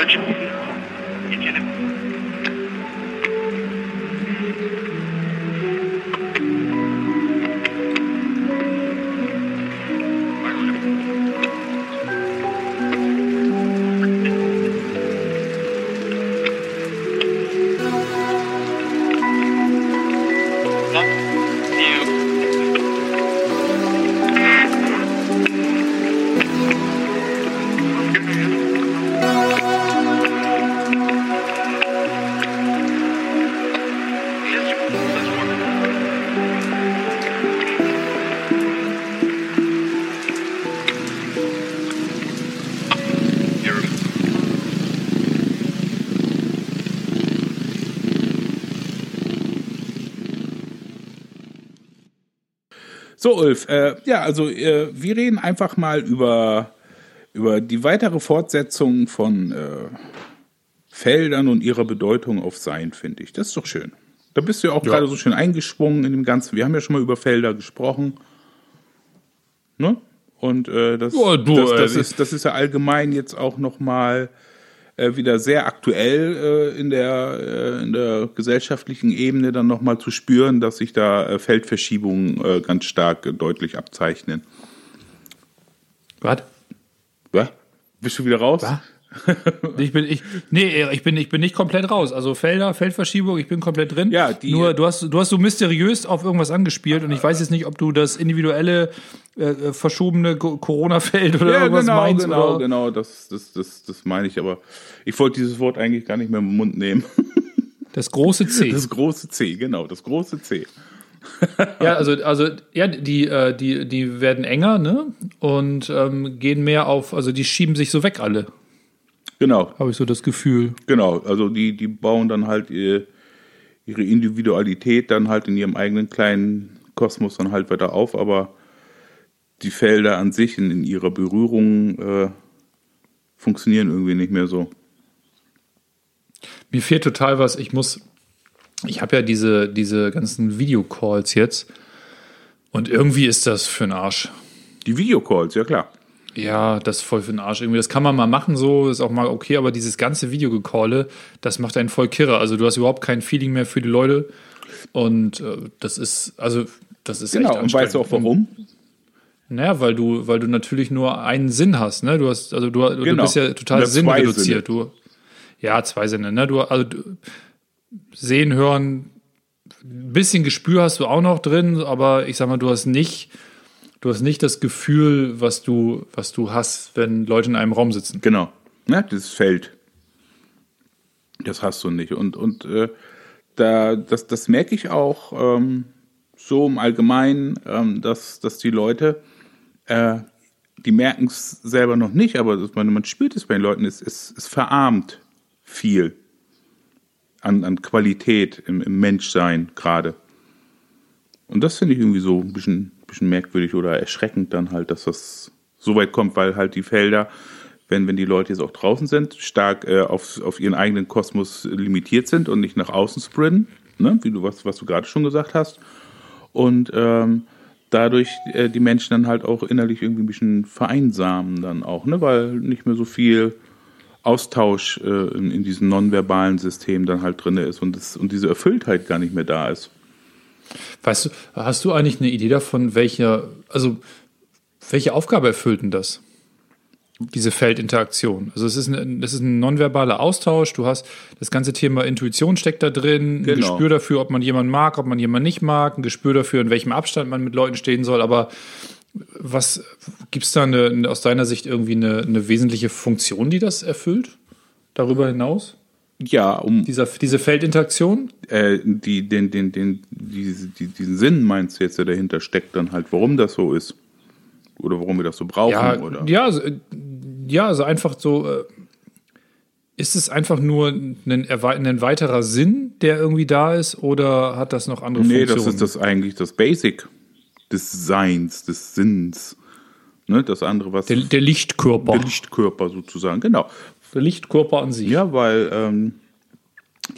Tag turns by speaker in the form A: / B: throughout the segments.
A: much.
B: So, Ulf, äh, ja, also äh, wir reden einfach mal über, über die weitere Fortsetzung von äh, Feldern und ihrer Bedeutung auf Sein, finde ich. Das ist doch schön. Da bist du ja auch
C: Ja.
B: gerade so schön eingeschwungen in dem Ganzen. Wir haben ja schon mal über Felder gesprochen. Ne? Und äh, das,
C: Ja, du,
B: das, das,
C: äh,
B: ist, das ist ja allgemein jetzt auch nochmal äh, wieder sehr aktuell äh, in, der, äh, in der gesellschaftlichen Ebene dann nochmal zu spüren, dass sich da äh, Feldverschiebungen äh, ganz stark äh, deutlich abzeichnen.
C: Was?
B: Was? Bist du wieder raus?
C: Was? Ich bin, ich, nee, ich bin, ich bin nicht komplett raus. Also Felder, Feldverschiebung, ich bin komplett drin.
B: Ja, die-
C: Nur, du hast, du hast so mysteriös auf irgendwas angespielt und ich weiß jetzt nicht, ob du das individuelle, äh, äh, verschobene Co- Corona-Feld oder
B: Ja,
C: irgendwas
B: genau,
C: meinst.
B: genau,
C: oder?
B: genau, das, das, das, das meine ich, aber ich wollte dieses Wort eigentlich gar nicht mehr im Mund nehmen.
C: Das große C.
B: Das große C, genau, das große C.
C: Ja, also, also ja, die, äh, die, die werden enger, ne? Und ähm, gehen mehr auf, also die schieben sich so weg alle,
B: Genau,
C: habe ich so das Gefühl.
B: genau, also die, die bauen dann halt ihr, ihre Individualität dann halt in ihrem eigenen kleinen Kosmos dann halt weiter auf, aber die Felder an sich in, in ihrer Berührung äh, funktionieren irgendwie nicht mehr so.
C: Mir fehlt total was. Ich muss, ich habe ja diese, diese ganzen Videocalls jetzt und irgendwie ist das für den Arsch.
B: Die Videocalls, ja klar.
C: Ja, das ist voll für den Arsch. Irgendwie, das kann man mal machen, so ist auch mal okay, aber dieses ganze Videogecalle, das macht einen voll kirre. Also du hast überhaupt kein Feeling mehr für die Leute. Und äh, das ist, also, das ist
B: Genau,
C: echt
B: und weißt du auch
C: anstrengend.
B: warum?
C: Naja, weil du, weil du natürlich nur einen Sinn hast, ne? Du hast, also du, du
B: Genau.
C: bist ja total sinnreduziert. Du, ja, zwei Sinne, ne? Du, also du, sehen, hören, ein bisschen Gespür hast du auch noch drin, aber ich sag mal, du hast nicht, du hast nicht das Gefühl, was du, was du hast, wenn Leute in einem Raum sitzen.
B: Genau. Ja, dieses Feld. Das hast du nicht. Und, und äh, da, das, das merke ich auch ähm, so im Allgemeinen, ähm, dass, dass die Leute, äh, die merken es selber noch nicht, aber das, man, man spürt es bei den Leuten, es, es, es verarmt viel an, an Qualität im, im Menschsein gerade. Und das finde ich irgendwie so ein bisschen, bisschen merkwürdig oder erschreckend dann halt, dass das so weit kommt, weil halt die Felder, wenn, wenn die Leute jetzt auch draußen sind, stark äh, auf, auf ihren eigenen Kosmos limitiert sind und nicht nach außen spreaden, ne? wie du was, was du gerade schon gesagt hast. Und ähm, dadurch äh, die Menschen dann halt auch innerlich irgendwie ein bisschen vereinsamen dann auch, ne? weil nicht mehr so viel Austausch äh, in, in diesem nonverbalen System dann halt drin ist und, das, und diese Erfülltheit gar nicht mehr da ist.
C: Weißt du, hast du eigentlich eine Idee davon, welche, also welche Aufgabe erfüllt denn das? Diese Feldinteraktion. Also es ist ein, das ist ein nonverbaler Austausch. Du hast das ganze Thema Intuition steckt da drin, ein
B: Genau.
C: Gespür dafür, ob man jemanden mag, ob man jemanden nicht mag, ein Gespür dafür, in welchem Abstand man mit Leuten stehen soll. Aber was gibt es da eine, aus deiner Sicht irgendwie eine, eine wesentliche Funktion, die das erfüllt? Darüber hinaus?
B: Ja, um
C: Dieser, diese Feldinteraktion?
B: äh, die, den, den, den, diese, die, diesen Sinn meinst du jetzt, der dahinter steckt, dann halt, warum das so ist. Oder warum wir das so brauchen,
C: Ja,
B: oder?
C: ja, ja, also einfach so. Äh, ist es einfach nur ein, ein weiterer Sinn, der irgendwie da ist, oder hat das noch andere
B: Nee,
C: Funktionen?
B: das ist das eigentlich das Basic des Seins, des Sinns. Ne, das andere, was
C: der, der Lichtkörper.
B: der Lichtkörper sozusagen, genau.
C: Der Lichtkörper an sich.
B: Ja, weil ähm,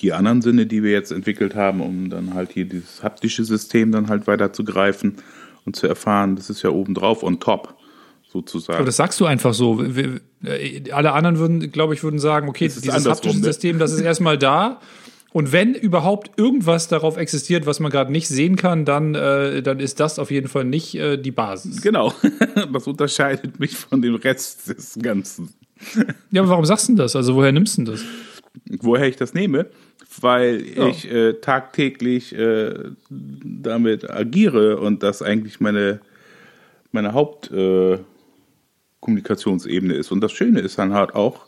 B: die anderen Sinne, die wir jetzt entwickelt haben, um dann halt hier dieses haptische System dann halt weiter zu greifen und zu erfahren, das ist ja obendrauf on top sozusagen.
C: Aber das sagst du einfach so. Wir, äh, alle anderen würden, glaube ich, würden sagen, okay, dieses haptische
B: ne?
C: System, das ist erstmal da. Und wenn überhaupt irgendwas darauf existiert, was man gerade nicht sehen kann, dann, äh, dann ist das auf jeden Fall nicht äh, die Basis.
B: Genau. Das unterscheidet mich von dem Rest des Ganzen.
C: Ja, aber warum sagst du denn das? Also woher nimmst du denn das?
B: Woher ich das nehme? Weil
C: Ja.
B: ich äh, tagtäglich äh, damit agiere und das eigentlich meine, meine Hauptkommunikationsebene äh, ist. Und das Schöne ist dann halt auch,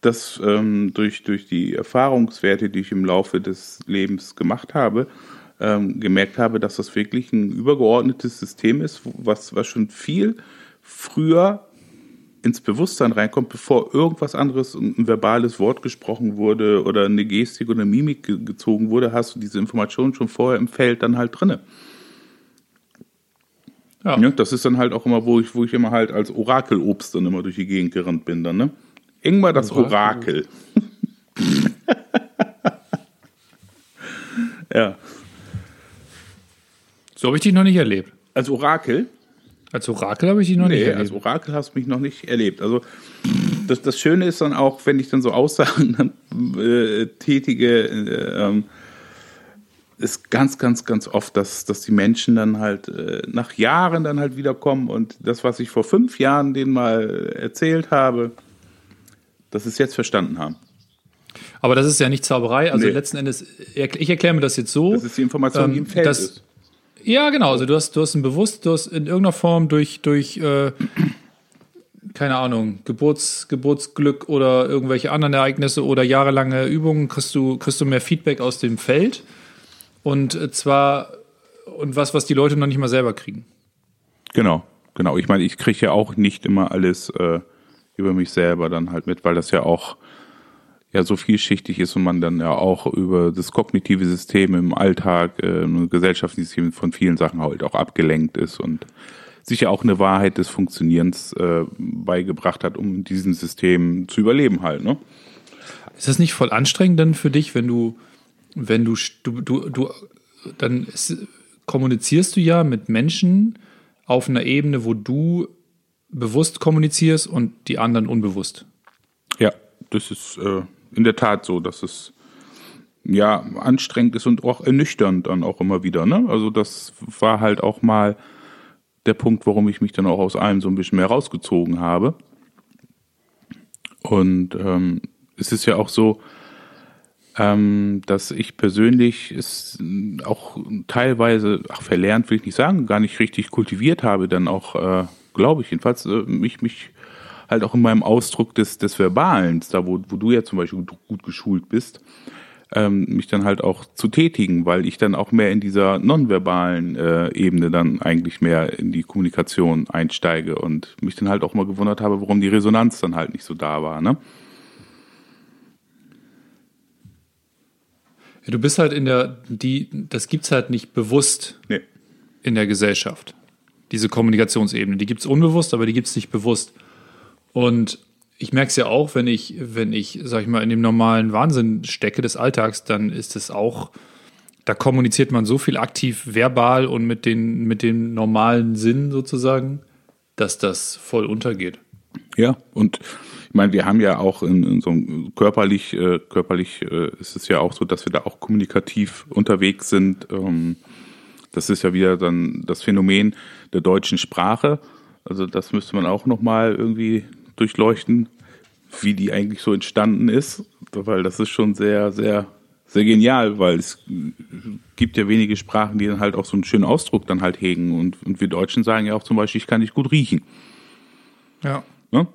B: dass ähm, durch, durch die Erfahrungswerte, die ich im Laufe des Lebens gemacht habe, ähm, gemerkt habe, dass das wirklich ein übergeordnetes System ist, was, was schon viel früher ins Bewusstsein reinkommt, bevor irgendwas anderes, ein verbales Wort gesprochen wurde oder eine Gestik oder eine Mimik ge gezogen wurde, hast du diese Informationen schon vorher im Feld dann halt drinne.
C: Ja.
B: Ja, das ist dann halt auch immer, wo ich, wo ich immer halt als Orakelobst dann immer durch die Gegend gerannt bin dann, ne? Ingmar das
C: Orakel.
B: Orakel. ja.
C: So habe ich dich noch nicht erlebt.
B: Als Orakel?
C: Als Orakel habe ich dich noch nicht
B: Nee,
C: erlebt.
B: als Orakel hast du mich noch nicht erlebt. Also das, das Schöne ist dann auch, wenn ich dann so Aussagen äh, tätige, äh, ähm, ist ganz, ganz, ganz oft, dass, dass die Menschen dann halt äh, nach Jahren dann halt wiederkommen und das, was ich vor fünf Jahren denen mal erzählt habe, dass sie es jetzt verstanden haben.
C: Aber das ist ja nicht Zauberei. Also
B: Nee.
C: letzten Endes, ich erkläre mir das jetzt so.
B: Das ist die Information, die
C: Ähm,
B: im Feld
C: das-
B: ist.
C: Ja, genau. Also du hast, du hast ein bewusst, du hast in irgendeiner Form durch, durch äh, keine Ahnung, Geburts, Geburtsglück oder irgendwelche anderen Ereignisse oder jahrelange Übungen kriegst du, kriegst du mehr Feedback aus dem Feld. Und äh, zwar, und was, was die Leute noch nicht mal selber kriegen.
B: Genau, genau. Ich meine, ich kriege ja auch nicht immer alles äh, über mich selber dann halt mit, weil das ja auch ja so vielschichtig ist und man dann ja auch über das kognitive System im Alltag, äh, ein gesellschaftliches System von vielen Sachen halt auch abgelenkt ist und sich ja auch eine Wahrheit des Funktionierens äh, beigebracht hat, um in diesem System zu überleben halt, ne?
C: Ist das nicht voll anstrengend dann für dich, wenn du, wenn du, du, du, du dann ist, kommunizierst du ja mit Menschen auf einer Ebene, wo du bewusst kommunizierst und die anderen unbewusst.
B: Ja, das ist äh, in der Tat so, dass es ja anstrengend ist und auch ernüchternd dann auch immer wieder. Ne? Also das war halt auch mal der Punkt, warum ich mich dann auch aus allem so ein bisschen mehr rausgezogen habe. Und ähm, es ist ja auch so, ähm, dass ich persönlich es auch teilweise, ach, verlernt will ich nicht sagen, gar nicht richtig kultiviert habe, dann auch, äh, glaube ich, jedenfalls, äh, mich, mich halt auch in meinem Ausdruck des, des Verbalen, da wo, wo du ja zum Beispiel gut, geschult bist, ähm, mich dann halt auch zu tätigen, weil ich dann auch mehr in dieser nonverbalen äh, Ebene dann eigentlich mehr in die Kommunikation einsteige und mich dann halt auch mal gewundert habe, warum die Resonanz dann halt nicht so da war. Ne?
C: Ja, du bist halt in der, die, das gibt's halt nicht bewusst
B: Nee.
C: in der Gesellschaft. Diese Kommunikationsebene, die gibt's unbewusst, aber die gibt's nicht bewusst. Und ich merke es ja auch, wenn ich, wenn ich, sag ich mal, in dem normalen Wahnsinn stecke des Alltags, dann ist es auch, da kommuniziert man so viel aktiv verbal und mit den, mit dem normalen Sinn sozusagen, dass das voll untergeht.
B: Ja, und ich meine, wir haben ja auch in, in so einem körperlich, äh, körperlich äh, ist es ja auch so, dass wir da auch kommunikativ unterwegs sind. Ähm, das ist ja wieder dann das Phänomen der deutschen Sprache. Also das müsste man auch nochmal irgendwie durchleuchten, wie die eigentlich so entstanden ist, weil das ist schon sehr, sehr, sehr genial, weil es gibt ja wenige Sprachen, die dann halt auch so einen schönen Ausdruck dann halt hegen und, und wir Deutschen sagen ja auch zum Beispiel, ich kann nicht gut riechen.
C: Ja.
B: Ne?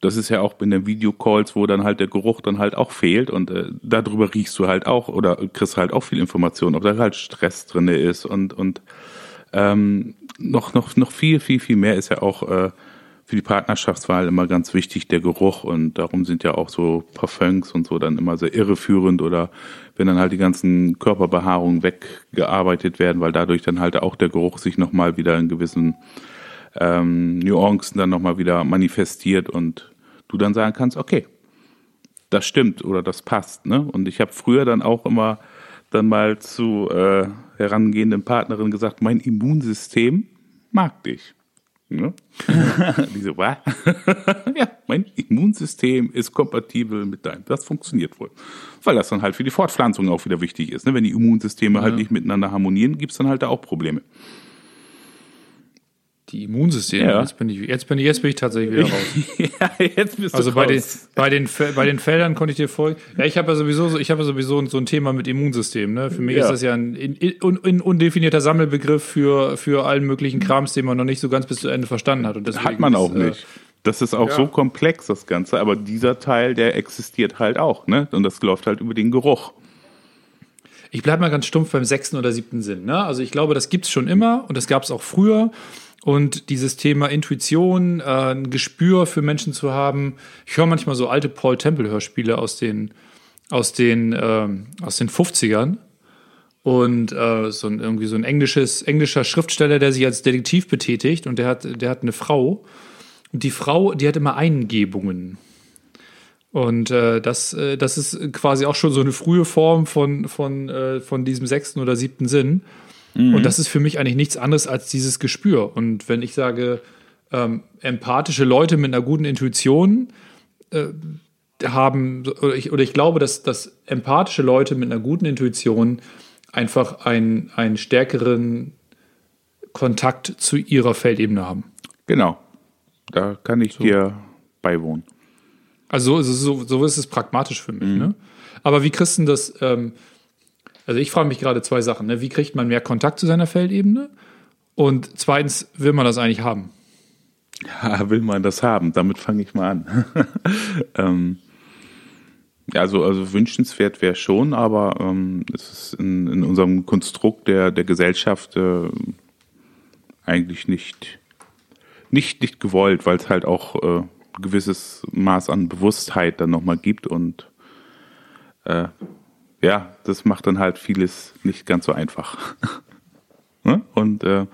B: Das ist ja auch in den Videocalls, wo dann halt der Geruch dann halt auch fehlt und äh, darüber riechst du halt auch oder kriegst halt auch viel Information, ob da halt Stress drinne ist und und ähm, noch noch noch viel viel viel mehr ist ja auch äh, für die Partnerschaftswahl immer ganz wichtig der Geruch und darum sind ja auch so Parfums und so dann immer sehr irreführend oder wenn dann halt die ganzen Körperbehaarungen weggearbeitet werden, weil dadurch dann halt auch der Geruch sich nochmal wieder in gewissen ähm, Nuancen dann nochmal wieder manifestiert und du dann sagen kannst, okay, das stimmt oder das passt. Ne? Und ich habe früher dann auch immer dann mal zu äh, herangehenden Partnerinnen gesagt, mein Immunsystem mag dich. Ne? Die so, was? ja, mein Immunsystem ist kompatibel mit deinem. Das funktioniert wohl. Weil das dann halt für die Fortpflanzung auch wieder wichtig ist. Ne? Wenn die Immunsysteme halt nicht miteinander harmonieren, gibt's dann halt da auch Probleme.
C: Die Immunsysteme,
B: Ja.
C: jetzt, bin ich, jetzt, bin ich, jetzt bin ich tatsächlich wieder raus.
B: ja, jetzt bist
C: Also
B: du
C: bei den,
B: raus.
C: bei, den, bei den Feldern konnte ich dir folgen. Ja, ich habe ja sowieso, so- ich habe ja sowieso so ein Thema mit Immunsystem. Ne? Für mich
B: Ja.
C: ist das ja ein in, in, un- undefinierter Sammelbegriff für, für allen möglichen Krams, den man noch nicht so ganz bis zu Ende verstanden hat. Und deswegen
B: Hat man
C: ist,
B: auch
C: äh,
B: nicht. Das ist auch
C: ja.
B: so komplex, das Ganze. Aber dieser Teil, der existiert halt auch. Ne? Und das läuft halt über den Geruch.
C: Ich bleibe mal ganz stumpf beim sechsten oder siebten Sinn. Ne? Also ich glaube, das gibt's schon immer und das gab's auch früher. Und dieses Thema Intuition, äh, ein Gespür für Menschen zu haben. Ich höre manchmal so alte Paul Temple-Hörspiele aus den, aus den, ähm, aus den 50ern. Und äh, so ein, irgendwie so ein englisches, englischer Schriftsteller, der sich als Detektiv betätigt und der hat, der hat eine Frau. Und die Frau, die hat immer Eingebungen. Und äh, das, äh, das ist quasi auch schon so eine frühe Form von, von, äh, von diesem sechsten oder siebten Sinn. Und das ist für mich eigentlich nichts anderes als dieses Gespür. Und wenn ich sage, ähm, empathische Leute mit einer guten Intuition äh, haben, oder ich, oder ich glaube, dass, dass empathische Leute mit einer guten Intuition einfach einen, einen stärkeren Kontakt zu ihrer Feldebene haben.
B: Genau. Da kann ich dir beiwohnen.
C: Also so, ist es- so, so ist es pragmatisch für mich. Ne? Aber wie kriegst du denn das? Ähm, also ich frage mich gerade zwei Sachen. Ne? Wie kriegt man mehr Kontakt zu seiner Feldebene? Und zweitens, will man das eigentlich haben?
B: Ja, will man das haben? Damit fange ich mal an. ähm, also, also wünschenswert wäre schon, aber ähm, es ist in, in unserem Konstrukt der, der Gesellschaft äh, eigentlich nicht, nicht, nicht gewollt, weil es halt auch äh, ein gewisses Maß an Bewusstheit dann nochmal gibt und äh, ja, das macht dann halt vieles nicht ganz so einfach. Ne? und äh,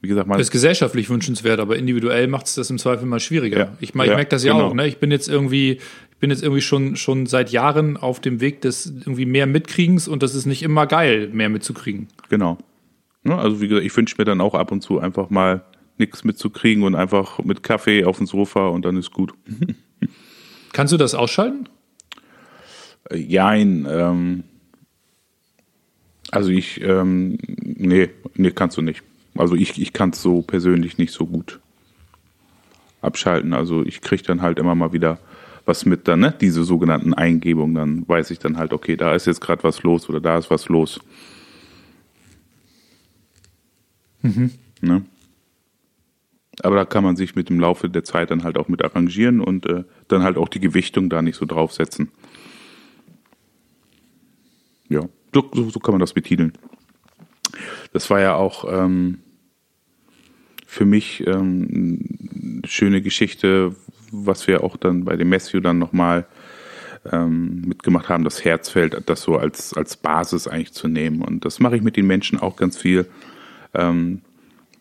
B: wie gesagt, mal
C: Das ist gesellschaftlich wünschenswert, aber individuell macht es das im Zweifel mal schwieriger.
B: Ja.
C: Ich, ich
B: Ja,
C: merke das ja
B: genau.
C: auch. Ne? Ich bin jetzt irgendwie, ich bin jetzt irgendwie schon, schon seit Jahren auf dem Weg des irgendwie mehr Mitkriegens und das ist nicht immer geil, mehr mitzukriegen.
B: Genau. Ne, also wie gesagt, ich wünsche mir dann auch ab und zu einfach mal nichts mitzukriegen und einfach mit Kaffee auf dem Sofa und dann ist gut.
C: Kannst du das ausschalten?
B: Jein, ähm, also ich, ähm, nee, nee, kannst du nicht. Also ich, ich kann es so persönlich nicht so gut abschalten. Also ich kriege dann halt immer mal wieder was mit dann, ne? Diese sogenannten Eingebungen, dann weiß ich dann halt, okay, da ist jetzt gerade was los oder da ist was los. Ne? Aber da kann man sich mit dem Laufe der Zeit dann halt auch mit arrangieren und äh, dann halt auch die Gewichtung da nicht so draufsetzen. Ja, so, so, kann man das betiteln. Das war ja auch ähm, für mich ähm, eine schöne Geschichte, was wir auch dann bei dem Matthew dann nochmal ähm, mitgemacht haben, das Herzfeld, das so als, als Basis eigentlich zu nehmen. Und das mache ich mit den Menschen auch ganz viel, ähm,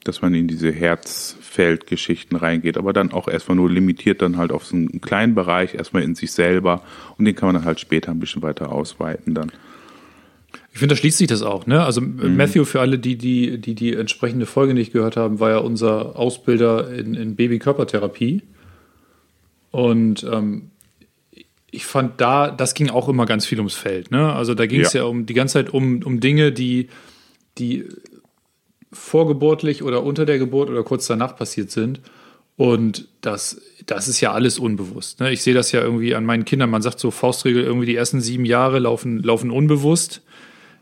B: dass man in diese Herzfeldgeschichten reingeht, aber dann auch erstmal nur limitiert dann halt auf so einen kleinen Bereich, erstmal in sich selber und den kann man dann halt später ein bisschen weiter ausweiten dann.
C: Ich finde, da schließt sich das auch. Ne? Also Matthew, für alle, die die, die die entsprechende Folge nicht gehört haben, war ja unser Ausbilder in, in Babykörpertherapie. Und ähm, ich fand da, das ging auch immer ganz viel ums Feld. Ne? Also da ging es ja.
B: Ja.
C: um die ganze Zeit um, um Dinge, die, die vorgeburtlich oder unter der Geburt oder kurz danach passiert sind. Und das, das ist ja alles unbewusst. Ne? Ich sehe das ja irgendwie an meinen Kindern. Man sagt so Faustregel, irgendwie die ersten sieben Jahre laufen, laufen unbewusst.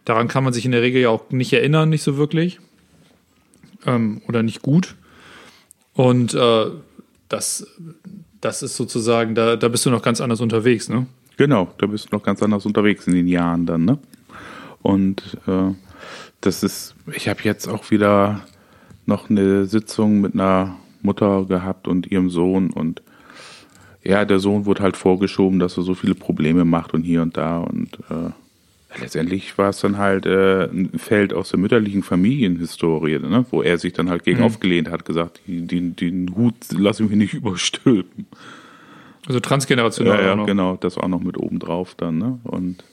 C: Daran kann man sich in der Regel ja auch nicht erinnern, nicht so wirklich. Ähm, oder nicht gut. Und äh, das, das ist sozusagen, da, da bist du noch ganz anders unterwegs, ne?
B: Genau, da bist du noch ganz anders unterwegs in den Jahren dann, ne? Und äh, das ist, ich habe jetzt auch wieder noch eine Sitzung mit einer Mutter gehabt und ihrem Sohn und ja, der Sohn wurde halt vorgeschoben, dass er so viele Probleme macht und hier und da und äh, letztendlich war es dann halt äh, ein Feld aus der mütterlichen Familienhistorie, ne? wo er sich dann halt gegen aufgelehnt hat, gesagt, die, den Hut lass ich mir nicht überstülpen.
C: Also transgenerational
B: Ja, ja,
C: auch noch.
B: genau, das auch noch mit oben drauf dann, ne? Und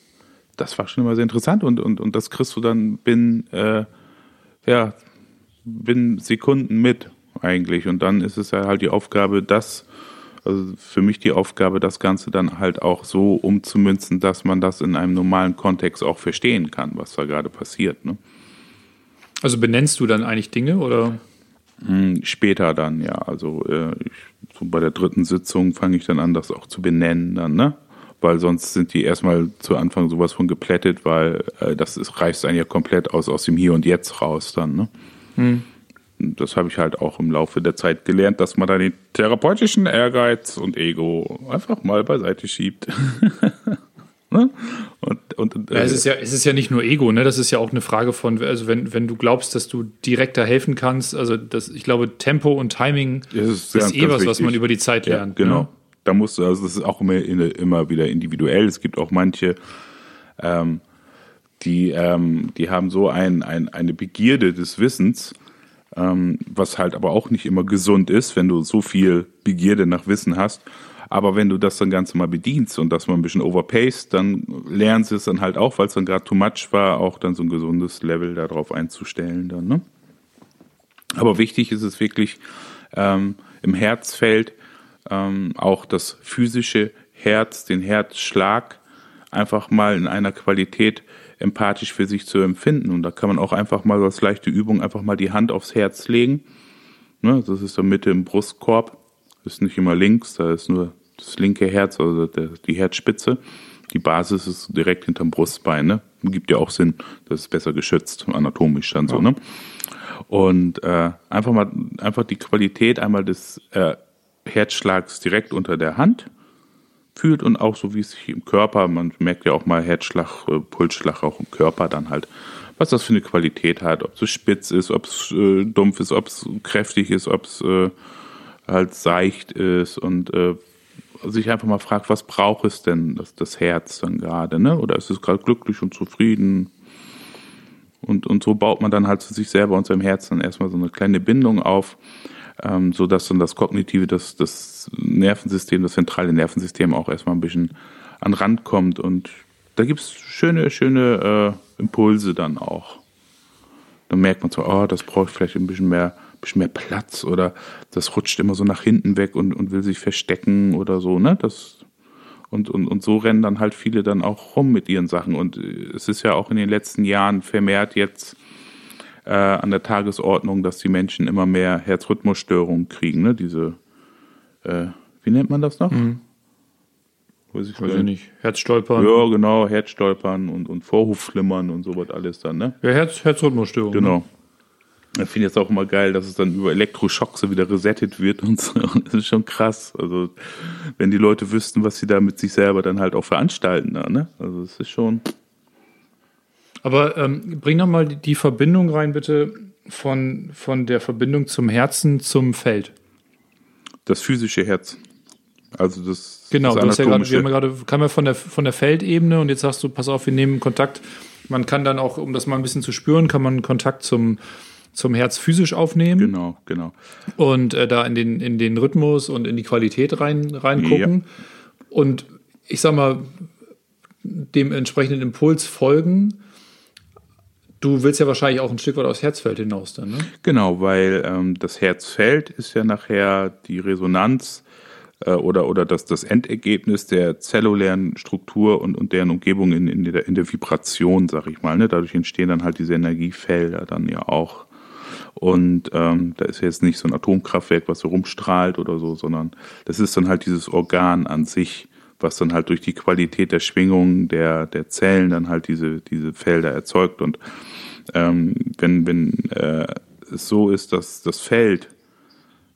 B: das war schon immer sehr interessant und, und, und das kriegst du dann binnen, äh, ja, binnen Sekunden mit. eigentlich. Und dann ist es ja halt die Aufgabe, das, also für mich die Aufgabe, das Ganze dann halt auch so umzumünzen, dass man das in einem normalen Kontext auch verstehen kann, was da gerade passiert. Ne?
C: Also benennst du dann eigentlich Dinge oder?
B: Hm, später dann, ja. Also äh, ich, so bei der dritten Sitzung fange ich dann an, das auch zu benennen dann, ne? Weil sonst sind die erstmal zu Anfang sowas von geplättet, weil äh, das ist, reißt einen ja komplett aus, aus dem Hier und Jetzt raus dann, ne? Hm. Das habe ich halt auch im Laufe der Zeit gelernt, dass man da den therapeutischen Ehrgeiz und Ego einfach mal beiseite schiebt.
C: Ne? Und, und, ja, es, ist ja, es ist ja nicht nur Ego, ne? Das ist ja auch eine Frage von, also wenn, wenn du glaubst, dass du direkter helfen kannst, also das, ich glaube, Tempo und Timing ist, ist eh was, was man über die Zeit lernt.
B: Ja, genau. Ne? Da musst du, also das ist auch immer, immer wieder individuell. Es gibt auch manche, ähm, die, ähm, die haben so ein, ein, eine Begierde des Wissens, ähm, was halt aber auch nicht immer gesund ist, wenn du so viel Begierde nach Wissen hast. Aber wenn du das dann Ganze mal bedienst und das mal ein bisschen overpaced, dann lernen sie es dann halt auch, weil es dann gerade too much war, auch dann so ein gesundes Level darauf einzustellen dann. Ne? Aber wichtig ist es wirklich ähm, im Herzfeld ähm, auch das physische Herz, den Herzschlag einfach mal in einer Qualität empathisch für sich zu empfinden. Und da kann man auch einfach mal als leichte Übung einfach mal die Hand aufs Herz legen. Ne, das ist dann Mitte im Brustkorb ist nicht immer links, da ist nur das linke Herz, also der, die Herzspitze. Die Basis ist direkt hinterm Brustbein, ne? Gibt ja auch Sinn, das ist besser geschützt, anatomisch dann ja. so, ne? Und äh, einfach mal, einfach die Qualität einmal des äh, Herzschlags direkt unter der Hand fühlt und auch so wie es sich im Körper, man merkt ja auch mal Herzschlag, äh, Pulsschlag auch im Körper dann halt, was das für eine Qualität hat, ob es spitz ist, ob es äh, dumpf ist, ob es kräftig ist, ob es äh, halt seicht ist und äh, sich einfach mal fragt, was braucht es denn, das, das Herz dann gerade, ne? Oder ist es gerade glücklich und zufrieden? Und, und so baut man dann halt zu sich selber und seinem Herzen erstmal so eine kleine Bindung auf, ähm, so dass dann das kognitive, das, das Nervensystem, das zentrale Nervensystem auch erstmal ein bisschen an Rand kommt. Und da gibt's schöne, schöne äh, Impulse dann auch. Dann merkt man so, oh, das braucht vielleicht ein bisschen mehr bisschen mehr Platz oder das rutscht immer so nach hinten weg und, und will sich verstecken oder so, ne? Das, und, und, und so rennen dann halt viele dann auch rum mit ihren Sachen. Und es ist ja auch in den letzten Jahren vermehrt jetzt äh, an der Tagesordnung, dass die Menschen immer mehr Herzrhythmusstörungen kriegen, ne? Diese, äh, wie nennt man das noch? Mhm.
C: Weiß ich, Weiß ich nicht. Herzstolpern.
B: Ja, genau, Herzstolpern und, und Vorhofflimmern und sowas alles dann, ne?
C: Ja, Herz, Herzrhythmusstörung.
B: Genau. Ne? Ich finde jetzt auch immer geil, dass es dann über Elektroschocks so wieder resettet wird und so. Das ist schon krass. Also, wenn die Leute wüssten, was sie da mit sich selber dann halt auch veranstalten, da, ne? Also, es ist schon.
C: Aber ähm, bring noch mal die Verbindung rein, bitte, von, von der Verbindung zum Herzen zum Feld.
B: Das physische Herz. Also das.
C: Genau, das, das ja grad, wir haben ja gerade, kam ja von der, von der Feldebene und jetzt sagst du, pass auf, wir nehmen Kontakt. Man kann dann auch, um das mal ein bisschen zu spüren, kann man Kontakt zum, zum Herz physisch aufnehmen.
B: Genau, genau.
C: Und äh, da in den, in den Rhythmus und in die Qualität rein, reingucken. Ja. Und ich sag mal, dem entsprechenden Impuls folgen. Du willst ja wahrscheinlich auch ein Stück weit aufs Herzfeld hinaus dann, ne?
B: Genau, weil ähm, das Herzfeld ist ja nachher die Resonanz äh, oder, oder das, das Endergebnis der zellulären Struktur und, und deren Umgebung in, in, der, in der Vibration, sag ich mal. Ne? Dadurch entstehen dann halt diese Energiefelder dann ja auch. Und ähm, da ist jetzt nicht so ein Atomkraftwerk, was so rumstrahlt oder so, sondern das ist dann halt dieses Organ an sich, was dann halt durch die Qualität der Schwingung der, der Zellen dann halt diese, diese Felder erzeugt. Und ähm, wenn, wenn äh, es so ist, dass das Feld,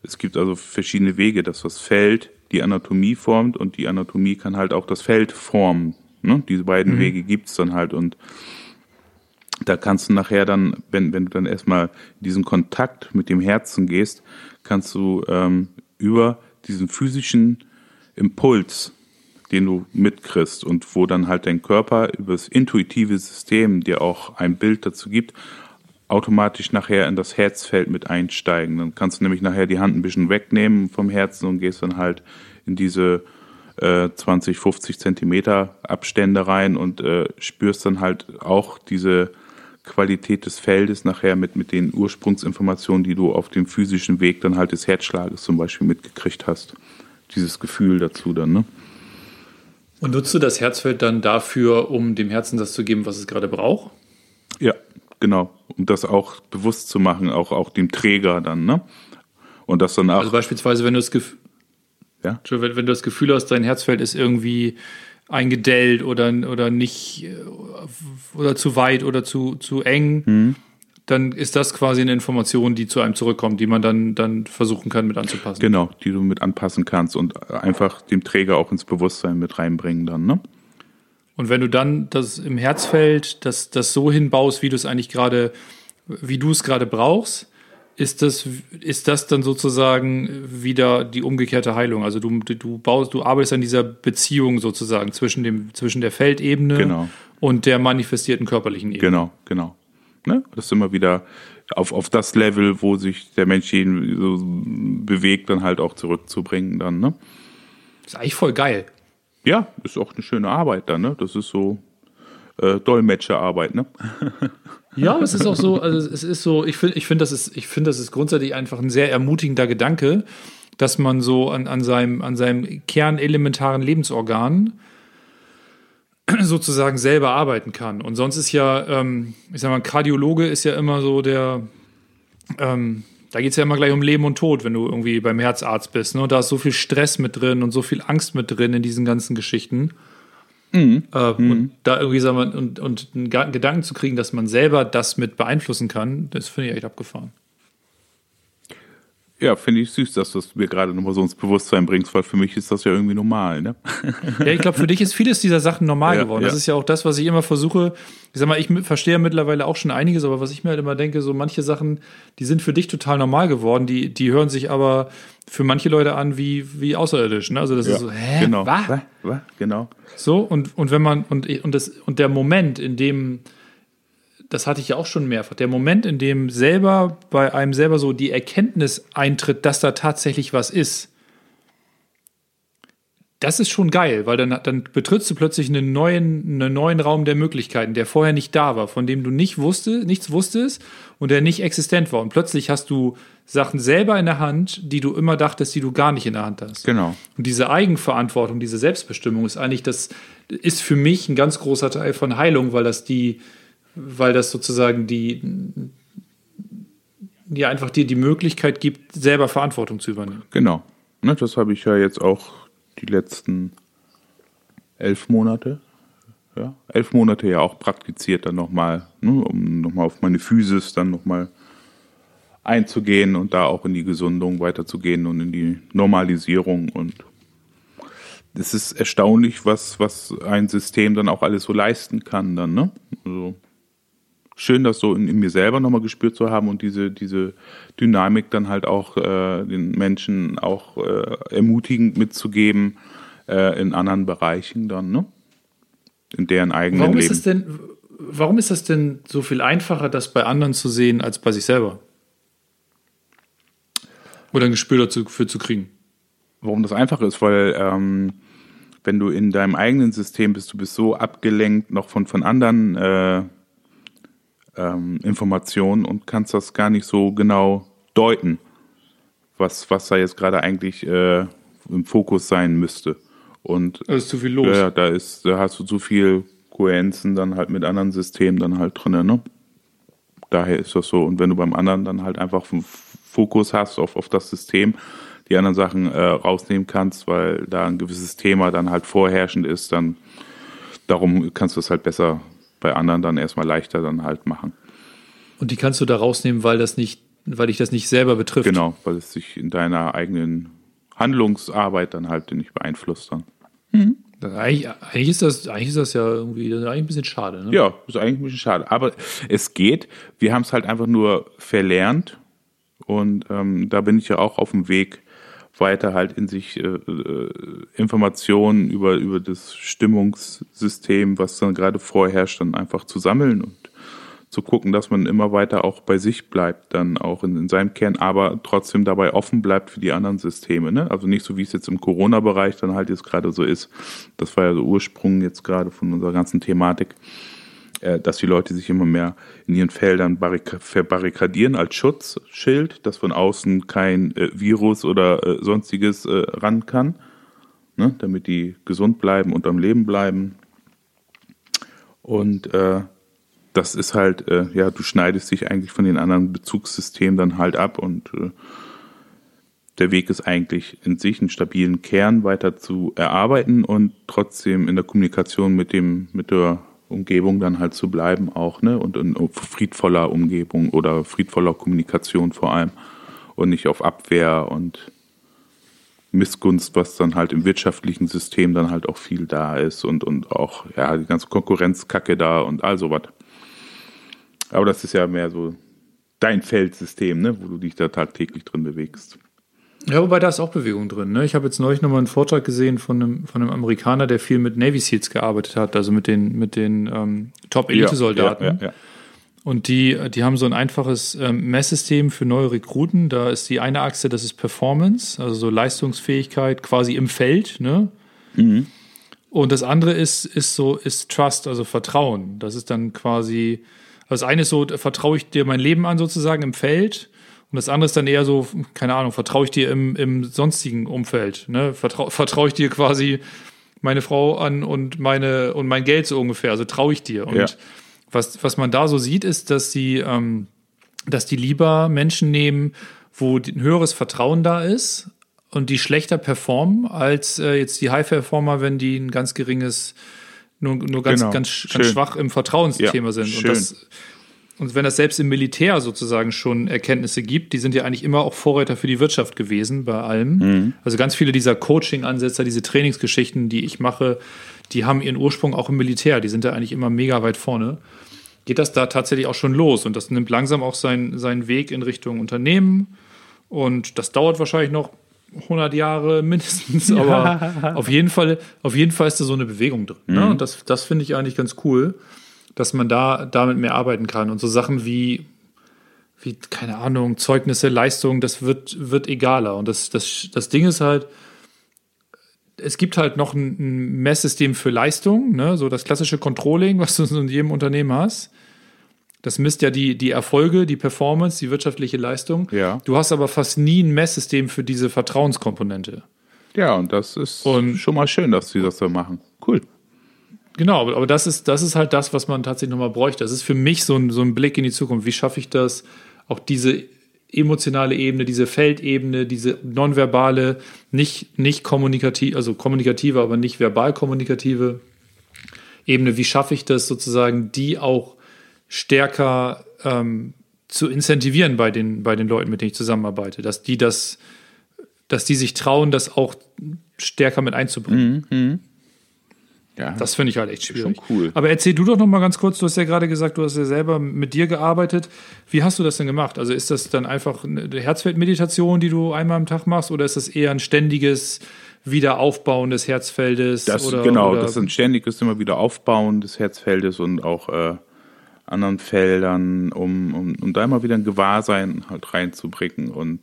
B: es gibt also verschiedene Wege, dass das Feld die Anatomie formt und die Anatomie kann halt auch das Feld formen. Ne? Diese beiden mhm. Wege gibt's dann halt und da kannst du nachher dann, wenn, wenn du dann erstmal diesen Kontakt mit dem Herzen gehst, kannst du ähm, über diesen physischen Impuls, den du mitkriegst und wo dann halt dein Körper über das intuitive System dir auch ein Bild dazu gibt, automatisch nachher in das Herzfeld mit einsteigen. Dann kannst du nämlich nachher die Hand ein bisschen wegnehmen vom Herzen und gehst dann halt in diese äh, 20, 50 Zentimeter Abstände rein und äh, spürst dann halt auch diese Qualität des Feldes nachher mit, mit den Ursprungsinformationen, die du auf dem physischen Weg dann halt des Herzschlages zum Beispiel mitgekriegt hast. Dieses Gefühl dazu dann, ne?
C: Und nutzt du das Herzfeld dann dafür, um dem Herzen das zu geben, was es gerade braucht?
B: Ja, genau. Um das auch bewusst zu machen, auch, auch dem Träger dann, ne? Und das dann auch.
C: Also beispielsweise, wenn du das Gefühl, ja? wenn, wenn du das Gefühl hast, dein Herzfeld ist irgendwie eingedellt oder, oder nicht oder zu weit oder zu, zu eng, mhm. Dann ist das quasi eine Information, die zu einem zurückkommt, die man dann, dann versuchen kann mit anzupassen.
B: Genau, die du mit anpassen kannst und einfach dem Träger auch ins Bewusstsein mit reinbringen dann, ne?
C: Und wenn du dann das im Herzfeld das, das so hinbaust, wie du es eigentlich gerade, wie du es gerade brauchst, ist das, ist das dann sozusagen wieder die umgekehrte Heilung? Also du, du baust, du arbeitest an dieser Beziehung sozusagen zwischen dem, zwischen der Feldebene
B: genau.
C: und der manifestierten körperlichen Ebene.
B: Genau, genau. Ne? Das ist immer wieder auf, auf das Level, wo sich der Mensch jeden so bewegt, dann halt auch zurückzubringen dann, ne?
C: ist eigentlich voll geil.
B: Ja, ist auch eine schöne Arbeit dann, ne? Das ist so äh, Dolmetscherarbeit, ne?
C: Ja, es ist auch so, also es ist so, ich finde, ich finde, das ist, ich finde, das ist grundsätzlich einfach ein sehr ermutigender Gedanke, dass man so an, an seinem, an seinem kernelementaren Lebensorgan sozusagen selber arbeiten kann. Und sonst ist ja, ähm, ich sag mal, ein Kardiologe ist ja immer so der, ähm, da geht es ja immer gleich um Leben und Tod, wenn du irgendwie beim Herzarzt bist. Ne? Und da ist so viel Stress mit drin und so viel Angst mit drin in diesen ganzen Geschichten. Mhm. Äh, mhm. Und da irgendwie sagen wir, und, und einen Gedanken zu kriegen, dass man selber das mit beeinflussen kann, das finde ich echt abgefahren.
B: Ja, finde ich süß, dass du es mir gerade nochmal so ins Bewusstsein bringst, weil für mich ist das ja irgendwie normal, ne?
C: Ja, ich glaube, für dich ist vieles dieser Sachen normal ja, geworden. Das ist ja auch das, was ich immer versuche. Ich sag mal, ich verstehe mittlerweile auch schon einiges, aber was ich mir halt immer denke, so manche Sachen, die sind für dich total normal geworden, die, die hören sich aber für manche Leute an wie, wie außerirdisch. Ne? Also das ja, ist so, hä?
B: Genau. Was? Was? Genau.
C: So, und, und wenn man, und, und, das, und der Moment, in dem das hatte ich ja auch schon mehrfach, der Moment, in dem selber bei einem selber so die Erkenntnis eintritt, dass da tatsächlich was ist, das ist schon geil, weil dann, dann betrittst du plötzlich einen neuen, einen neuen Raum der Möglichkeiten, der vorher nicht da war, von dem du nicht wusste, nichts wusstest und der nicht existent war. Und plötzlich hast du Sachen selber in der Hand, die du immer dachtest, die du gar nicht in der Hand hast.
B: Genau.
C: Und diese Eigenverantwortung, diese Selbstbestimmung ist eigentlich das, ist für mich ein ganz großer Teil von Heilung, weil das die, weil das sozusagen die, die einfach dir die Möglichkeit gibt, selber Verantwortung zu übernehmen.
B: Genau. Ne, das habe ich ja jetzt auch die letzten elf Monate, ja, elf Monate ja auch praktiziert, dann nochmal, ne, um nochmal auf meine Physis dann nochmal einzugehen und da auch in die Gesundung weiterzugehen und in die Normalisierung und es ist erstaunlich, was, was ein System dann auch alles so leisten kann dann, ne? Also schön, das so in, in mir selber nochmal gespürt zu haben und diese, diese Dynamik dann halt auch äh, den Menschen auch äh, ermutigend mitzugeben äh, in anderen Bereichen dann, ne? In deren eigenen
C: warum
B: Leben.
C: Ist denn, warum ist das denn so viel einfacher, das bei anderen zu sehen, als bei sich selber? Oder ein Gespür dafür zu kriegen?
B: Warum das einfach ist, weil ähm, wenn du in deinem eigenen System bist, du bist so abgelenkt noch von, von anderen äh, ähm, Informationen und kannst das gar nicht so genau deuten, was, was da jetzt gerade eigentlich äh, im Fokus sein müsste. Und
C: da ist zu viel los.
B: Ja, da ist, da hast du zu viel Kohärenzen dann halt mit anderen Systemen dann halt drin, ne? Daher ist das so. Und wenn du beim anderen dann halt einfach Fokus hast auf, auf das System, die anderen Sachen äh, rausnehmen kannst, weil da ein gewisses Thema dann halt vorherrschend ist, dann darum kannst du es halt besser bei anderen dann erstmal leichter dann halt machen.
C: Und die kannst du da rausnehmen, weil das nicht, weil dich das nicht selber betrifft.
B: Genau, weil es sich in deiner eigenen Handlungsarbeit dann halt nicht beeinflusst dann.
C: Mhm. Eigentlich, eigentlich, ist das, eigentlich ist das ja irgendwie eigentlich ein bisschen schade. Ne?
B: Ja, ist eigentlich ein bisschen schade. Aber es geht. Wir haben es halt einfach nur verlernt. Und ähm, da bin ich ja auch auf dem Weg, weiter halt in sich äh, äh, Informationen über, über das Stimmungssystem, was dann gerade vorherrscht, dann einfach zu sammeln und zu gucken, dass man immer weiter auch bei sich bleibt, dann auch in, in seinem Kern, aber trotzdem dabei offen bleibt für die anderen Systeme. Ne? Also nicht so, wie es jetzt im Corona-Bereich dann halt jetzt gerade so ist. Das war ja so Ursprung jetzt gerade von unserer ganzen Thematik. Äh, dass die Leute sich immer mehr in ihren Feldern verbarrikadieren als Schutzschild, dass von außen kein äh, Virus oder äh, sonstiges äh, ran kann, ne, damit die gesund bleiben und am Leben bleiben. Und äh, das ist halt, äh, ja, du schneidest dich eigentlich von den anderen Bezugssystemen dann halt ab und der Weg ist eigentlich in sich einen stabilen Kern weiter zu erarbeiten und trotzdem in der Kommunikation mit dem, mit der Umgebung dann halt zu bleiben auch, ne? Und in friedvoller Umgebung oder friedvoller Kommunikation vor allem und nicht auf Abwehr und Missgunst, was dann halt im wirtschaftlichen System dann halt auch viel da ist und, und auch, ja, die ganze Konkurrenzkacke da und all sowas. Aber das ist ja mehr so dein Feldsystem, ne, wo du dich da tagtäglich drin bewegst.
C: Ja, wobei da ist auch Bewegung drin. Ne? Ich habe jetzt neulich nochmal einen Vortrag gesehen von einem, von einem Amerikaner, der viel mit Navy Seals gearbeitet hat, also mit den, mit den ähm, Top-Elite-Soldaten. Ja, ja, ja, Und die, die haben so ein einfaches ähm, Messsystem für neue Rekruten. Da ist die eine Achse, das ist Performance, also so Leistungsfähigkeit quasi im Feld. Ne? Mhm. Und das andere ist, ist so, ist Trust, also Vertrauen. Das ist dann quasi, also das eine ist so, vertraue ich dir mein Leben an sozusagen im Feld und das andere ist dann eher so, keine Ahnung, vertraue ich dir im, im sonstigen Umfeld? Ne? Vertraue vertrau ich dir quasi meine Frau an und meine und mein Geld so ungefähr? Also traue ich dir. Und ja. was, was man da so sieht, ist, dass die, ähm, dass die lieber Menschen nehmen, wo ein höheres Vertrauen da ist und die schlechter performen als äh, jetzt die High-Performer, wenn die ein ganz geringes, nur, nur ganz, genau. ganz, ganz schwach im Vertrauensthema ja, sind. Schön. Und das und wenn das selbst im Militär sozusagen schon Erkenntnisse gibt, die sind ja eigentlich immer auch Vorreiter für die Wirtschaft gewesen bei allem. Mhm. Also ganz viele dieser Coaching-Ansätze, diese Trainingsgeschichten, die ich mache, die haben ihren Ursprung auch im Militär. Die sind ja eigentlich immer mega weit vorne. Geht das da tatsächlich auch schon los? Und das nimmt langsam auch sein, seinen Weg in Richtung Unternehmen. Und das dauert wahrscheinlich noch 100 Jahre mindestens, aber ja. auf, jeden Fall, auf jeden Fall ist da so eine Bewegung drin. Ne? Mhm. Und das, das finde ich eigentlich ganz cool dass man da damit mehr arbeiten kann. Und so Sachen wie, wie keine Ahnung, Zeugnisse, Leistungen, das wird, wird egaler. Und das, das, das Ding ist halt, es gibt halt noch ein, ein Messsystem für Leistung, ne? so das klassische Controlling, was du in jedem Unternehmen hast. Das misst ja die, die Erfolge, die Performance, die wirtschaftliche Leistung.
B: Ja.
C: Du hast aber fast nie ein Messsystem für diese Vertrauenskomponente.
B: Ja, und das ist und, schon mal schön, dass sie das so machen. Cool.
C: Genau, aber, das, ist, das ist halt das, was man tatsächlich nochmal bräuchte. Das ist für mich so ein, so ein Blick in die Zukunft. Wie schaffe ich das, auch diese emotionale Ebene, diese Feldebene, diese nonverbale, nicht, nicht kommunikativ, also kommunikative, aber nicht verbal kommunikative Ebene, wie schaffe ich das sozusagen, die auch stärker ähm, zu incentivieren bei den, bei den Leuten, mit denen ich zusammenarbeite, dass die das, dass die sich trauen, das auch stärker mit einzubringen. Mhm, mh. Ja, das finde ich halt echt schwierig.
B: Schon cool.
C: Aber erzähl du doch noch mal ganz kurz, du hast ja gerade gesagt, du hast ja selber mit dir gearbeitet. Wie hast du das denn gemacht? Also ist das dann einfach eine Herzfeldmeditation, die du einmal am Tag machst oder ist das eher ein ständiges Wiederaufbauen des Herzfeldes?
B: Das,
C: oder,
B: genau,
C: oder?
B: das ist ein ständiges immer wieder Aufbauen des Herzfeldes und auch äh, anderen Feldern, um, um, um da immer wieder ein Gewahrsein halt reinzubringen. Und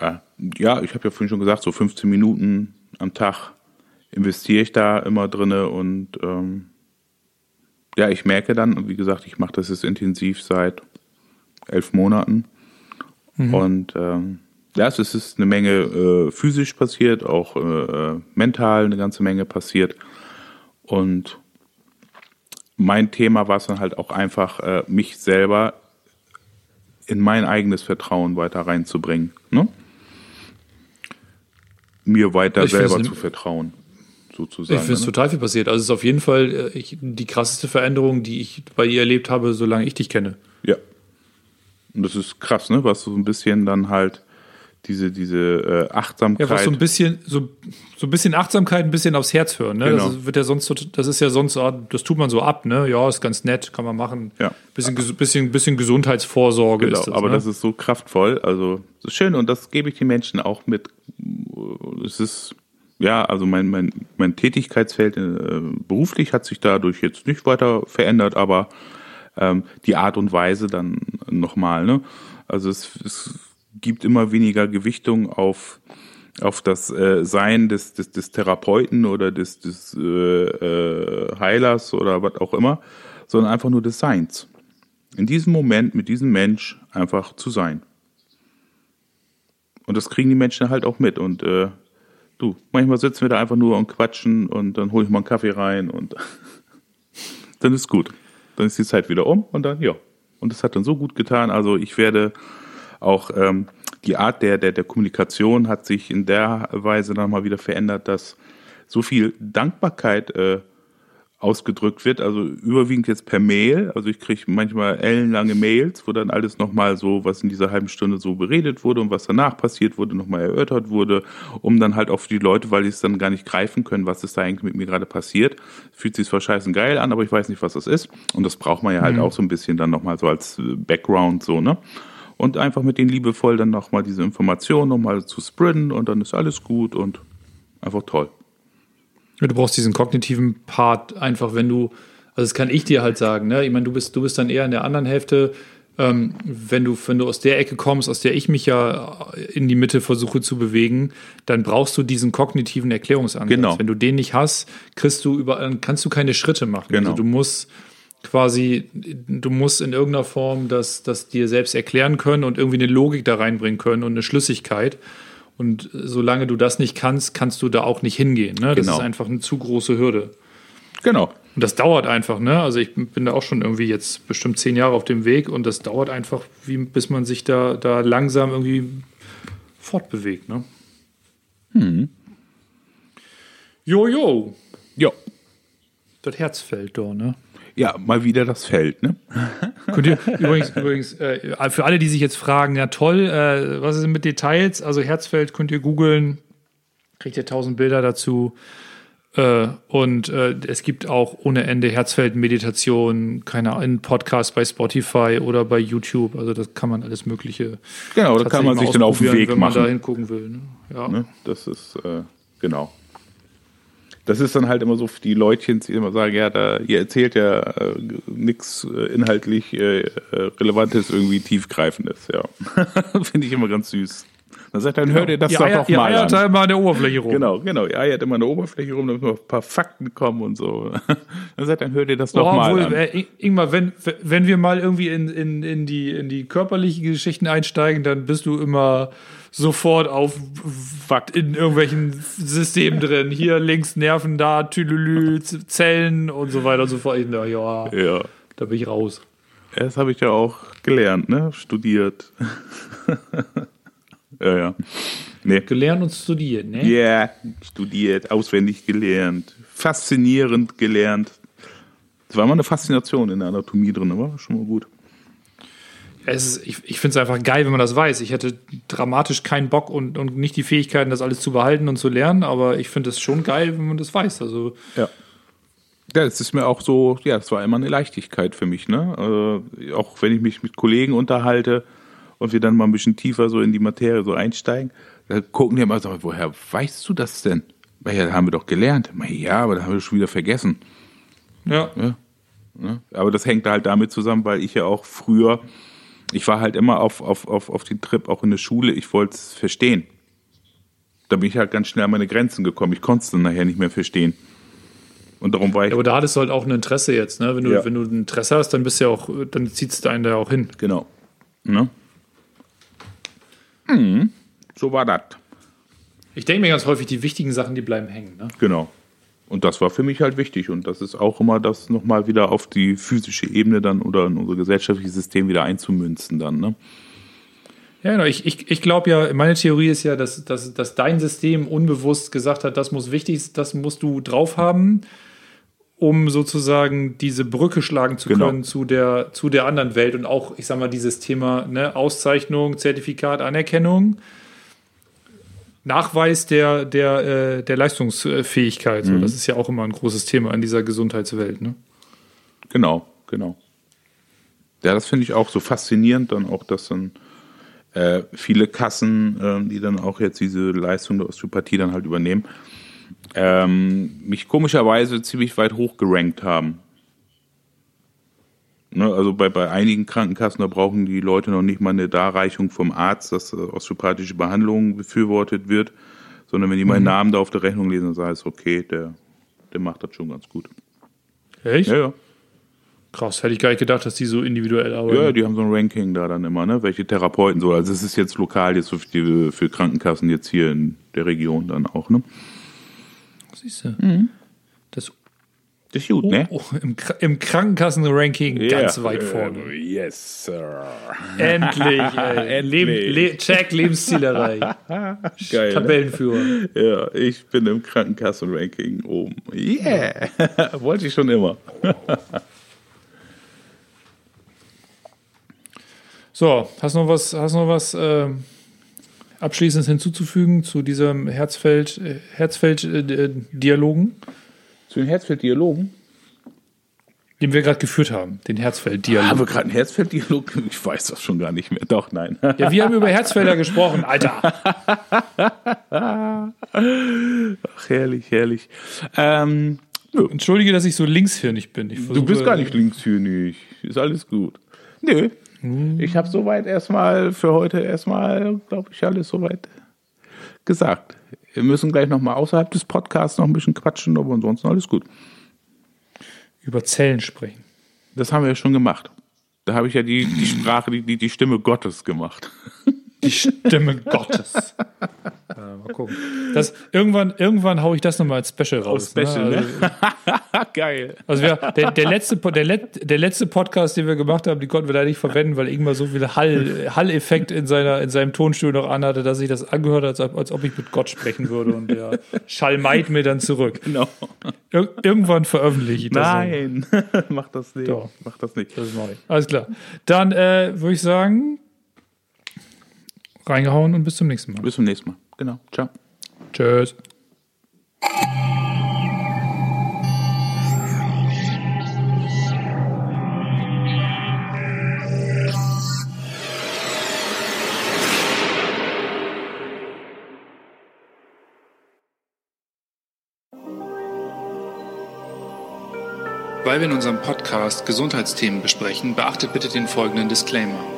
B: äh, ja, ich habe ja vorhin schon gesagt, so 15 Minuten am Tag investiere ich da immer drinne und ähm, ja, ich merke dann, wie gesagt, ich mache das jetzt intensiv seit elf Monaten mhm. und ähm, ja, es ist eine Menge äh, physisch passiert, auch äh, mental eine ganze Menge passiert und mein Thema war es dann halt auch einfach, äh, mich selber in mein eigenes Vertrauen weiter reinzubringen. Ne? Mir weiter ich selber zu vertrauen sozusagen.
C: Ich finde es ne? total viel passiert. Also es ist auf jeden Fall äh, ich, die krasseste Veränderung, die ich bei ihr erlebt habe, solange ich dich kenne.
B: Ja. Und das ist krass, ne? Was so ein bisschen dann halt diese, diese äh, Achtsamkeit.
C: Ja, was so ein bisschen, so, so ein bisschen Achtsamkeit, ein bisschen aufs Herz hören, ne? Genau. Das wird ja sonst, das ist ja sonst, das tut man so ab, ne? Ja, ist ganz nett, kann man machen.
B: Ja.
C: Bisschen, bisschen, bisschen Gesundheitsvorsorge
B: genau, ist das, aber ne? das ist so kraftvoll, also das ist schön und das gebe ich den Menschen auch mit. Es ist ja, also mein, mein, mein Tätigkeitsfeld äh, beruflich hat sich dadurch jetzt nicht weiter verändert, aber ähm, die Art und Weise dann nochmal. Ne? Also es, es gibt immer weniger Gewichtung auf auf das äh, Sein des, des, des Therapeuten oder des, des äh, äh, Heilers oder was auch immer, sondern einfach nur des Seins. In diesem Moment mit diesem Mensch einfach zu sein. Und das kriegen die Menschen halt auch mit. Und äh, du, manchmal sitzen wir da einfach nur und quatschen und dann hole ich mal einen Kaffee rein und dann ist gut. Dann ist die Zeit wieder um und dann, ja. Und das hat dann so gut getan. Also ich werde auch ähm, die Art der, der, der Kommunikation hat sich in der Weise dann mal wieder verändert, dass so viel Dankbarkeit äh, ausgedrückt wird, also überwiegend jetzt per Mail. Also ich kriege manchmal ellenlange Mails, wo dann alles nochmal so, was in dieser halben Stunde so beredet wurde und was danach passiert wurde, nochmal erörtert wurde, um dann halt auch für die Leute, weil die es dann gar nicht greifen können, was ist da eigentlich mit mir gerade passiert. Fühlt sich zwar scheißen geil an, aber ich weiß nicht, was das ist. Und das braucht man ja halt mhm. auch so ein bisschen dann nochmal so als äh, Background so, ne? Und einfach mit denen liebevoll dann nochmal diese Information nochmal zu spreaden und dann ist alles gut und einfach toll.
C: Du brauchst diesen kognitiven Part einfach, wenn du, also das kann ich dir halt sagen, ne? Ich meine, du bist, du bist dann eher in der anderen Hälfte, ähm, wenn du, wenn du aus der Ecke kommst, aus der ich mich ja in die Mitte versuche zu bewegen, dann brauchst du diesen kognitiven Erklärungsansatz.
B: Genau.
C: Wenn du den nicht hast, kriegst du über, kannst du keine Schritte machen.
B: Genau.
C: Also du musst quasi, du musst in irgendeiner Form das, das dir selbst erklären können und irgendwie eine Logik da reinbringen können und eine Schlüssigkeit. Und solange du das nicht kannst, kannst du da auch nicht hingehen. Ne? Das
B: Genau.
C: ist einfach eine zu große Hürde.
B: Genau.
C: Und das dauert einfach, ne? Also ich bin da auch schon irgendwie jetzt bestimmt zehn Jahre auf dem Weg und das dauert einfach, wie, bis man sich da, da langsam irgendwie fortbewegt, ne?
B: Hm.
C: Jojo,
B: Ja.
C: das Herz fällt da, ne?
B: Ja, mal wieder das Feld, ne?
C: Könnt ihr übrigens, übrigens äh, für alle, die sich jetzt fragen, ja toll, äh, was ist denn mit Details? Also Herzfeld könnt ihr googeln, kriegt ihr tausend Bilder dazu. Äh, und äh, es gibt auch ohne Ende Herzfeld-Meditation, keine Ahnung, Podcast bei Spotify oder bei YouTube. Also das kann man alles Mögliche.
B: Genau, da kann man sich dann auf den Weg
C: wenn man da
B: machen.
C: hingucken will. Ne? Ja.
B: Ne? Das ist, äh, genau. Das ist dann halt immer so für die Leutchen, die immer sagen, ja, da, ihr erzählt ja äh, nichts äh, inhaltlich äh, äh, Relevantes, irgendwie tiefgreifendes, ja. Finde ich immer ganz süß. Dann sagt er, dann hört ihr das
C: Ihr
B: doch noch
C: ihr
B: mal
C: eiert
B: an.
C: immer an der Oberfläche rum.
B: Genau, genau. Ihr eiert immer an der Oberfläche rum, damit noch ein paar Fakten kommen und so. Dann sagt er, dann hört ihr das doch
C: Oh,
B: mal
C: obwohl,
B: an.
C: äh, Ingmar, wenn, wenn wir mal irgendwie in, in, in, die, in die körperlichen Geschichten einsteigen, dann bist du immer sofort auf
B: Fakt.
C: in irgendwelchen Systemen drin. Hier links Nerven, da Tülülü, Zellen und so weiter und so fort. Na, ja,
B: Ja.
C: da bin ich raus.
B: Das habe ich ja auch gelernt, ne? Studiert. ja, ja. Nee.
C: Gelernt und studiert, ne?
B: Ja, studiert, auswendig gelernt, faszinierend gelernt. Es war immer eine Faszination in der Anatomie drin, war schon mal gut.
C: Es ist, ich ich finde es einfach geil, wenn man das weiß. Ich hätte dramatisch keinen Bock und, und nicht die Fähigkeiten, das alles zu behalten und zu lernen, aber ich finde es schon geil, wenn man das weiß. Also,
B: Ja. Ja, es ist mir auch so, ja, es war immer eine Leichtigkeit für mich, ne? Äh, auch wenn ich mich mit Kollegen unterhalte und wir dann mal ein bisschen tiefer so in die Materie so einsteigen, da gucken die immer so, woher weißt du das denn? Weil ja, haben wir doch gelernt. Ja, aber da haben wir schon wieder vergessen.
C: ja.
B: Ja. Ne? Aber das hängt halt damit zusammen, weil ich ja auch früher, ich war halt immer auf, auf, auf, auf den Trip, auch in der Schule, ich wollte es verstehen. Da bin ich halt ganz schnell an meine Grenzen gekommen. Ich konnte es dann nachher nicht mehr verstehen. Und darum war ich,
C: Ja, aber da hattest du halt auch ein Interesse jetzt, ne? Wenn du,
B: Ja.
C: wenn du ein Interesse hast, dann bist du ja auch, dann zieht es einen da auch hin.
B: genau. Ne? Mhm. So war das.
C: Ich denke mir ganz häufig, die wichtigen Sachen, die bleiben hängen. Ne?
B: Genau. Und das war für mich halt wichtig. Und das ist auch immer das nochmal wieder auf die physische Ebene dann oder in unser gesellschaftliches System wieder einzumünzen dann, ne?
C: Ja, genau. Ich, ich, ich glaube ja, meine Theorie ist ja, dass, dass, dass dein System unbewusst gesagt hat, das muss wichtig, das musst du drauf haben, um sozusagen diese Brücke schlagen zu
B: Genau.
C: können zu der, zu der anderen Welt und auch, ich sag mal, dieses Thema ne, Auszeichnung, Zertifikat, Anerkennung. Nachweis der, der, äh, der Leistungsfähigkeit. So, das ist ja auch immer ein großes Thema in dieser Gesundheitswelt. Ne?
B: Genau, genau. Ja, das finde ich auch so faszinierend, dann auch, dass dann äh, viele Kassen, ähm, die dann auch jetzt diese Leistung der Osteopathie dann halt übernehmen, ähm, mich komischerweise ziemlich weit hoch gerankt haben. Ne, also bei, bei einigen Krankenkassen, da brauchen die Leute noch nicht mal eine Darreichung vom Arzt, dass äh, osteopathische Behandlung befürwortet wird, sondern wenn die meinen Namen da auf der Rechnung lesen, dann sei es okay, der, der macht das schon ganz gut.
C: Echt?
B: Ja, ja.
C: Krass, hätte ich gar nicht gedacht, dass die so individuell arbeiten.
B: Ja, die haben so ein Ranking da dann immer, ne? Welche Therapeuten so. Also es ist jetzt lokal jetzt für, die, für Krankenkassen jetzt hier in der Region dann auch, ne?
C: Siehst du? Das
B: Das ist gut,
C: oh,
B: ne?
C: oh, im, Kra- im Krankenkassenranking ganz weit vorne.
B: Äh, Yes, sir.
C: Endlich, ey.
B: Endlich.
C: Leben, Le Check, Lebenszielerei.
B: Geil. Ne?
C: Tabellenführer.
B: Ja, ich bin im Krankenkassen-Ranking oben. Yeah! Wollte ich schon immer.
C: So, hast du noch was, hast noch was äh, abschließend hinzuzufügen zu diesem Herzfeld, äh, Herzfeld-Dialogen,
B: Zu den Herzfeld-Dialogen?
C: den wir gerade geführt haben? Den Herzfeld-Dialog.
B: Haben wir gerade einen Herzfeld-Dialog? Ich weiß das schon gar nicht mehr. Doch, nein.
C: Ja, wir haben über Herzfelder gesprochen, Alter.
B: Ach, herrlich, herrlich. Ähm,
C: Entschuldige, dass ich so linkshirnig bin. Ich
B: du
C: versuche-
B: bist gar nicht linkshirnig. Ist alles gut. Nö. Ich habe soweit erstmal für heute erstmal, glaube ich, alles soweit gesagt. Wir müssen gleich nochmal außerhalb des Podcasts noch ein bisschen quatschen, aber ansonsten alles gut.
C: über Zellen sprechen.
B: Das haben wir ja schon gemacht. Da habe ich ja die, die Sprache, die, die, die Stimme Gottes gemacht.
C: Die Stimme Gottes. Ja, mal gucken. Das, irgendwann irgendwann haue ich das nochmal als Special raus.
B: Special,
C: ne?
B: ne? Geil.
C: Also, also wir, der, der, letzte, der, Let, der letzte Podcast, den wir gemacht haben, die konnten wir da nicht verwenden, weil Ingmar so viel Hall, Hall-Effekt in, seiner, in seinem Tonstuhl noch anhatte, dass sich das angehört hat, als, ob- als ob ich mit Gott sprechen würde. Und der Schall meit mir dann zurück.
B: Genau.
C: Ir irgendwann veröffentliche ich das.
B: Nein, mach das nicht.
C: Doch.
B: Mach das nicht.
C: Das mache ich. Alles klar. Dann äh, würde ich sagen, reingehauen und bis zum nächsten Mal.
B: Bis zum nächsten Mal. Genau. Ciao.
C: Tschüss. Weil wir in unserem Podcast Gesundheitsthemen besprechen, beachtet bitte den folgenden Disclaimer.